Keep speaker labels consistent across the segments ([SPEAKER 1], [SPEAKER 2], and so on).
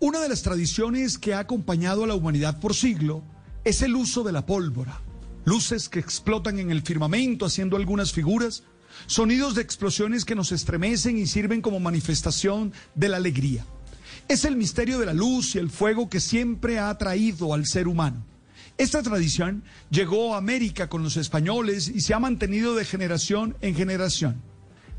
[SPEAKER 1] Una de las tradiciones que ha acompañado a la humanidad por siglo es el uso de la pólvora. Luces que explotan en el firmamento haciendo algunas figuras, sonidos de explosiones que nos estremecen y sirven como manifestación de la alegría. Es el misterio de la luz y el fuego que siempre ha atraído al ser humano. Esta tradición llegó a América con los españoles y se ha mantenido de generación en generación.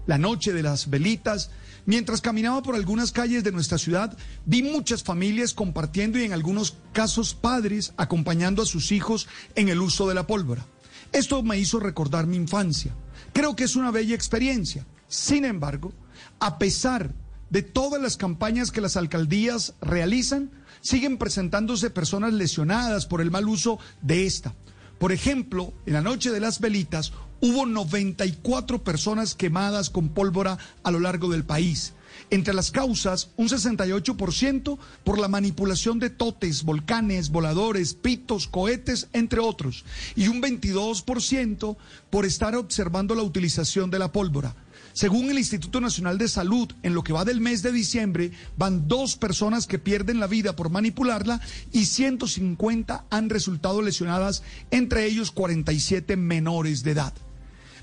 [SPEAKER 1] La noche de las velitas Mientras caminaba por algunas calles de nuestra ciudad, vi muchas familias compartiendo y en algunos casos padres acompañando a sus hijos en el uso de la pólvora. Esto me hizo recordar mi infancia. Creo que es una bella experiencia. Sin embargo, a pesar de todas las campañas que las alcaldías realizan, siguen presentándose personas lesionadas por el mal uso de esta. Por ejemplo, en la noche de las velitas hubo 94 personas quemadas con pólvora a lo largo del país. Entre las causas, un 68% por la manipulación de totes, volcanes, voladores, pitos, cohetes, entre otros, y un 22% por estar observando la utilización de la pólvora. Según el Instituto Nacional de Salud, en lo que va del mes de diciembre, van dos personas que pierden la vida por manipularla y 150 han resultado lesionadas, entre ellos 47 menores de edad.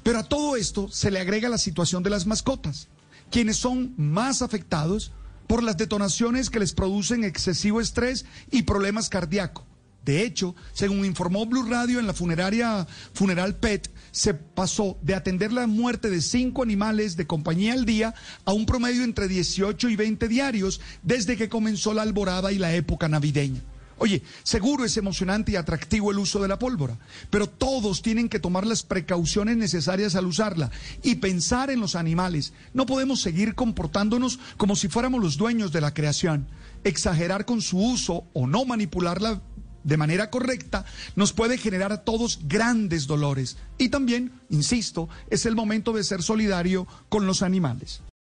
[SPEAKER 1] Pero a todo esto se le agrega la situación de las mascotas, quienes son más afectados por las detonaciones que les producen excesivo estrés y problemas cardíacos. De hecho, según informó Blue Radio en la funeraria Funeral Pet, se pasó de atender la muerte de cinco animales de compañía al día a un promedio entre 18 y 20 diarios desde que comenzó la alborada y la época navideña. Oye, seguro es emocionante y atractivo el uso de la pólvora, pero todos tienen que tomar las precauciones necesarias al usarla y pensar en los animales. No podemos seguir comportándonos como si fuéramos los dueños de la creación. Exagerar con su uso o no manipularla de manera correcta nos puede generar a todos grandes dolores. Y también, insisto, es el momento de ser solidario con los animales.